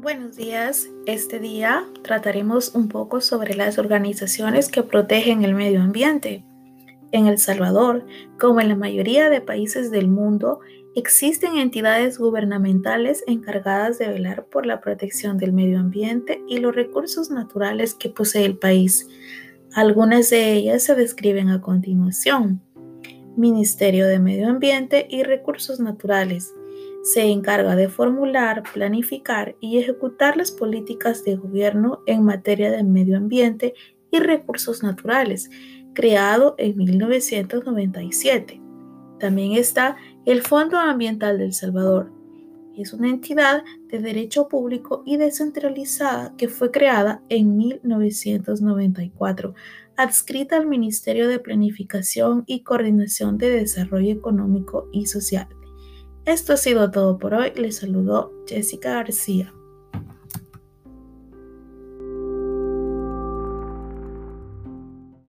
Buenos días. Este día trataremos un poco sobre las organizaciones que protegen el medio ambiente. En El Salvador, como en la mayoría de países del mundo, existen entidades gubernamentales encargadas de velar por la protección del medio ambiente y los recursos naturales que posee el país. Algunas de ellas se describen a continuación. Ministerio de Medio Ambiente y Recursos Naturales. Se encarga de formular, planificar y ejecutar las políticas de gobierno en materia de medio ambiente y recursos naturales, creado en 1997. También está el Fondo Ambiental del Salvador. Es una entidad de derecho público y descentralizada que fue creada en 1994 adscrita al Ministerio de Planificación y Coordinación de Desarrollo Económico y Social. Esto ha sido todo por hoy. Les saludó Jessica García.